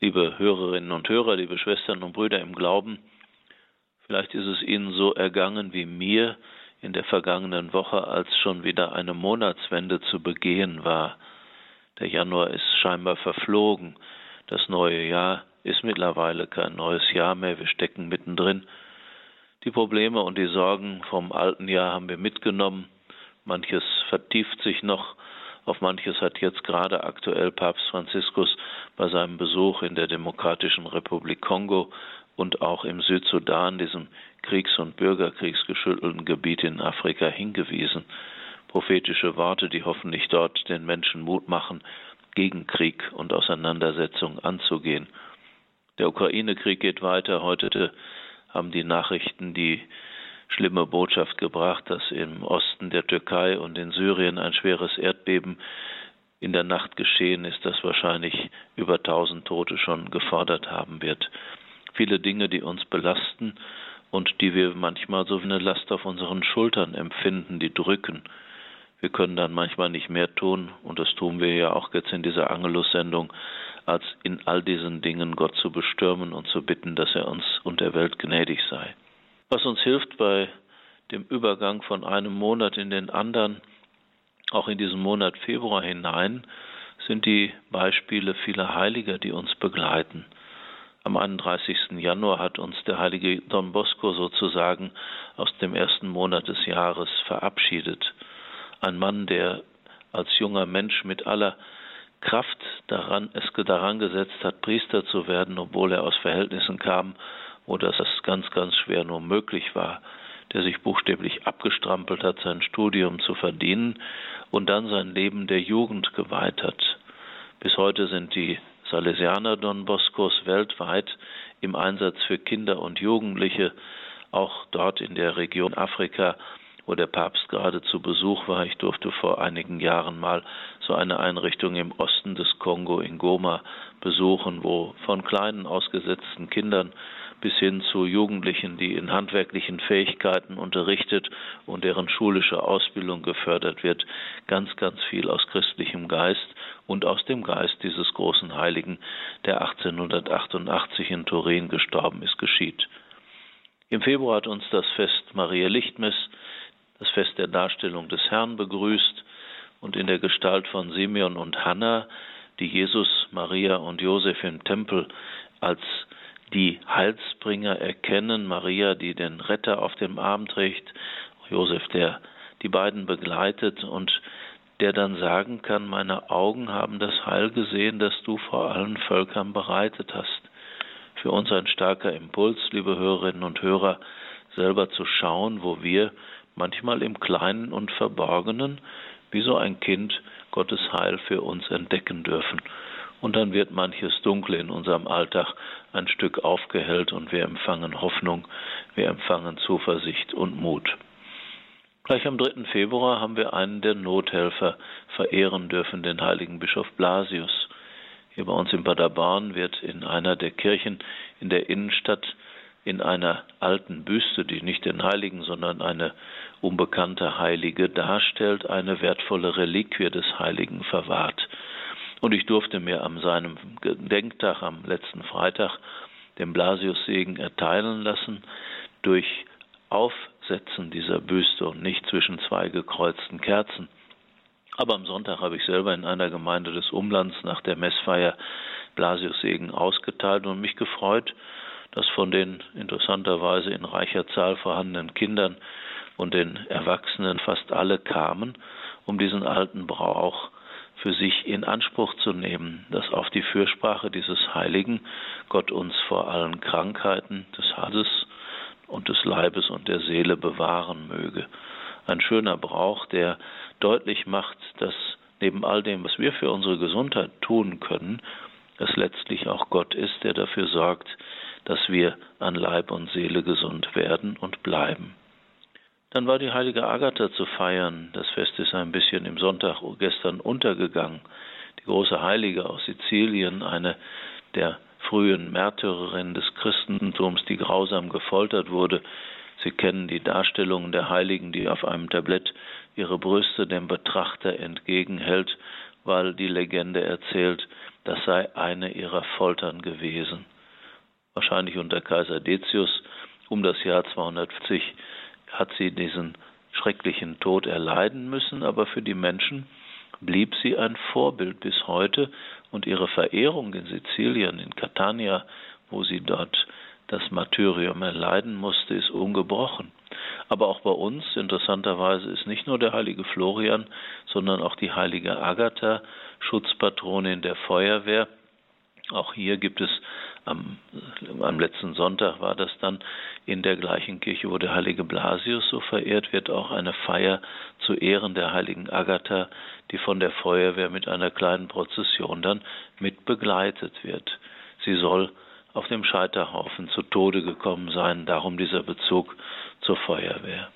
Liebe Hörerinnen und Hörer, liebe Schwestern und Brüder im Glauben, vielleicht ist es Ihnen so ergangen wie mir in der vergangenen Woche, als schon wieder eine Monatswende zu begehen war. Der Januar ist scheinbar verflogen. Das neue Jahr ist mittlerweile kein neues Jahr mehr. Wir stecken mittendrin. Die Probleme und die Sorgen vom alten Jahr haben wir mitgenommen. Manches vertieft sich noch. Auf manches hat jetzt gerade aktuell Papst Franziskus bei seinem Besuch in der Demokratischen Republik Kongo und auch im Südsudan, diesem kriegs- und bürgerkriegsgeschüttelten Gebiet in Afrika, hingewiesen. Prophetische Worte, die hoffentlich dort den Menschen Mut machen, gegen Krieg und Auseinandersetzung anzugehen. Der Ukraine-Krieg geht weiter. Heute haben die Nachrichten die schlimme Botschaft gebracht, dass im Osten der Türkei und in Syrien ein schweres Erdbeben in der Nacht geschehen ist, das wahrscheinlich über 1000 Tote schon gefordert haben wird. Viele Dinge, die uns belasten und die wir manchmal so wie eine Last auf unseren Schultern empfinden, die drücken. Wir können dann manchmal nicht mehr tun, und das tun wir ja auch jetzt in dieser Angelus-Sendung, als in all diesen Dingen Gott zu bestürmen und zu bitten, dass er uns und der Welt gnädig sei. Was uns hilft bei dem Übergang von einem Monat in den anderen, auch in diesen Monat Februar hinein, sind die Beispiele vieler Heiliger, die uns begleiten. Am 31. Januar hat uns der heilige Don Bosco sozusagen aus dem ersten Monat des Jahres verabschiedet. Ein Mann, der als junger Mensch mit aller Kraft daran, es daran gesetzt hat, Priester zu werden, obwohl er aus Verhältnissen kam, wo das ganz, ganz schwer nur möglich war, der sich buchstäblich abgestrampelt hat, sein Studium zu verdienen und dann sein Leben der Jugend geweiht hat. Bis heute sind die Salesianer Don Boscos weltweit im Einsatz für Kinder und Jugendliche, auch dort in der Region Afrika, wo der Papst gerade zu Besuch war. Ich durfte vor einigen Jahren mal so eine Einrichtung im Osten des Kongo in Goma besuchen, wo von kleinen ausgesetzten Kindern bis hin zu Jugendlichen, die in handwerklichen Fähigkeiten unterrichtet und deren schulische Ausbildung gefördert wird, ganz, ganz viel aus christlichem Geist und aus dem Geist dieses großen Heiligen, der 1888 in Turin gestorben ist, geschieht. Im Februar hat uns das Fest Maria Lichtmess, das Fest der Darstellung des Herrn, begrüßt und in der Gestalt von Simeon und Hannah, die Jesus, Maria und Josef im Tempel als die Heilsbringer erkennen, Maria, die den Retter auf dem Arm trägt, Josef, der die beiden begleitet und der dann sagen kann, meine Augen haben das Heil gesehen, das du vor allen Völkern bereitet hast. Für uns ein starker Impuls, liebe Hörerinnen und Hörer, selber zu schauen, wo wir manchmal im Kleinen und Verborgenen, wie so ein Kind, Gottes Heil für uns entdecken dürfen und dann wird manches Dunkle in unserem Alltag ein Stück aufgehellt und wir empfangen Hoffnung, wir empfangen Zuversicht und Mut. Gleich am 3. Februar haben wir einen der Nothelfer verehren dürfen, den heiligen Bischof Blasius. Hier bei uns in Paderborn wird in einer der Kirchen in der Innenstadt in einer alten Büste, die nicht den Heiligen, sondern eine unbekannte Heilige darstellt, eine wertvolle Reliquie des Heiligen verwahrt. Und ich durfte mir an seinem Gedenktag am letzten Freitag den Blasiussegen erteilen lassen durch Aufsetzen dieser Büste und nicht zwischen zwei gekreuzten Kerzen. Aber am Sonntag habe ich selber in einer Gemeinde des Umlands nach der Messfeier Blasiussegen ausgeteilt und mich gefreut, dass von den interessanterweise in reicher Zahl vorhandenen Kindern und den Erwachsenen fast alle kamen, um diesen alten Brauch für sich in Anspruch zu nehmen, dass auf die Fürsprache dieses Heiligen Gott uns vor allen Krankheiten des Halses und des Leibes und der Seele bewahren möge. Ein schöner Brauch, der deutlich macht, dass neben all dem, was wir für unsere Gesundheit tun können, es letztlich auch Gott ist, der dafür sorgt, dass wir an Leib und Seele gesund werden und bleiben. Dann war die heilige Agatha zu feiern. Das Fest ist ein bisschen im Sonntag gestern untergegangen. Die große Heilige aus Sizilien, eine der frühen Märtyrerinnen des Christentums, die grausam gefoltert wurde. Sie kennen die Darstellungen der Heiligen, die auf einem Tablett ihre Brüste dem Betrachter entgegenhält, weil die Legende erzählt, das sei eine ihrer Foltern gewesen. Wahrscheinlich unter Kaiser Decius um das Jahr 250 hat sie diesen schrecklichen Tod erleiden müssen, aber für die Menschen blieb sie ein Vorbild bis heute und ihre Verehrung in Sizilien, in Catania, wo sie dort das Martyrium erleiden musste, ist ungebrochen. Aber auch bei uns, interessanterweise, ist nicht nur der heilige Florian, sondern auch die heilige Agatha, Schutzpatronin der Feuerwehr. Auch hier gibt es am, am letzten Sonntag war das dann in der gleichen Kirche, wo der heilige Blasius so verehrt wird, auch eine Feier zu Ehren der heiligen Agatha, die von der Feuerwehr mit einer kleinen Prozession dann mit begleitet wird. Sie soll auf dem Scheiterhaufen zu Tode gekommen sein, darum dieser Bezug zur Feuerwehr.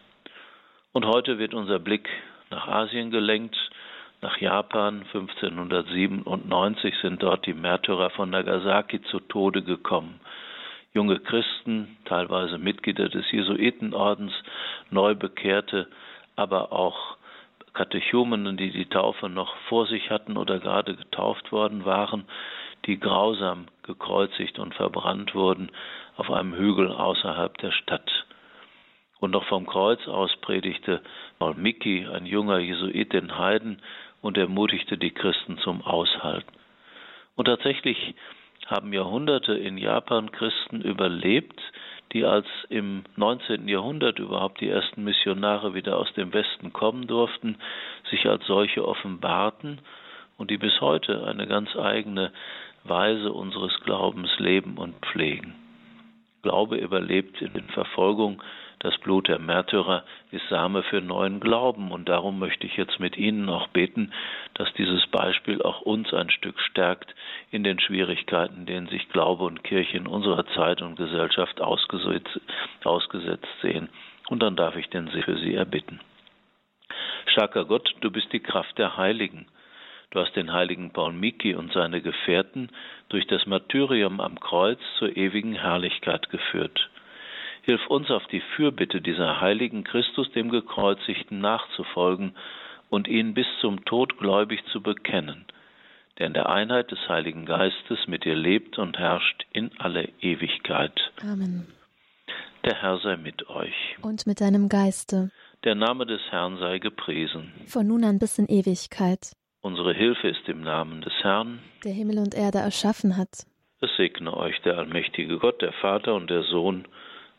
Und heute wird unser Blick nach Asien gelenkt, nach Japan. 1597 sind dort die Märtyrer von Nagasaki zu Tode gekommen. Junge Christen, teilweise Mitglieder des Jesuitenordens, Neubekehrte, aber auch Katechumenen, die die Taufe noch vor sich hatten oder gerade getauft worden waren, die grausam gekreuzigt und verbrannt wurden auf einem Hügel außerhalb der Stadt. Und noch vom Kreuz aus predigte Miki, ein junger Jesuit in Heiden, und ermutigte die Christen zum Aushalten. Und tatsächlich haben Jahrhunderte in Japan Christen überlebt, die als im 19. Jahrhundert überhaupt die ersten Missionare wieder aus dem Westen kommen durften, sich als solche offenbarten und die bis heute eine ganz eigene Weise unseres Glaubens leben und pflegen. Glaube überlebt in den Verfolgung, das Blut der Märtyrer ist Same für neuen Glauben. Und darum möchte ich jetzt mit Ihnen auch beten, dass dieses Beispiel auch uns ein Stück stärkt in den Schwierigkeiten, denen sich Glaube und Kirche in unserer Zeit und Gesellschaft ausgesetzt, ausgesetzt sehen. Und dann darf ich den See für Sie erbitten. Starker Gott, du bist die Kraft der Heiligen. Du hast den heiligen Paul Miki und seine Gefährten durch das Martyrium am Kreuz zur ewigen Herrlichkeit geführt. Hilf uns auf die Fürbitte dieser heiligen Christus dem Gekreuzigten nachzufolgen und ihn bis zum Tod gläubig zu bekennen, der in der Einheit des Heiligen Geistes mit dir lebt und herrscht in alle Ewigkeit. Amen. Der Herr sei mit euch. Und mit deinem Geiste. Der Name des Herrn sei gepriesen. Von nun an bis in Ewigkeit. Unsere Hilfe ist im Namen des Herrn, der Himmel und Erde erschaffen hat. Es segne euch der allmächtige Gott, der Vater und der Sohn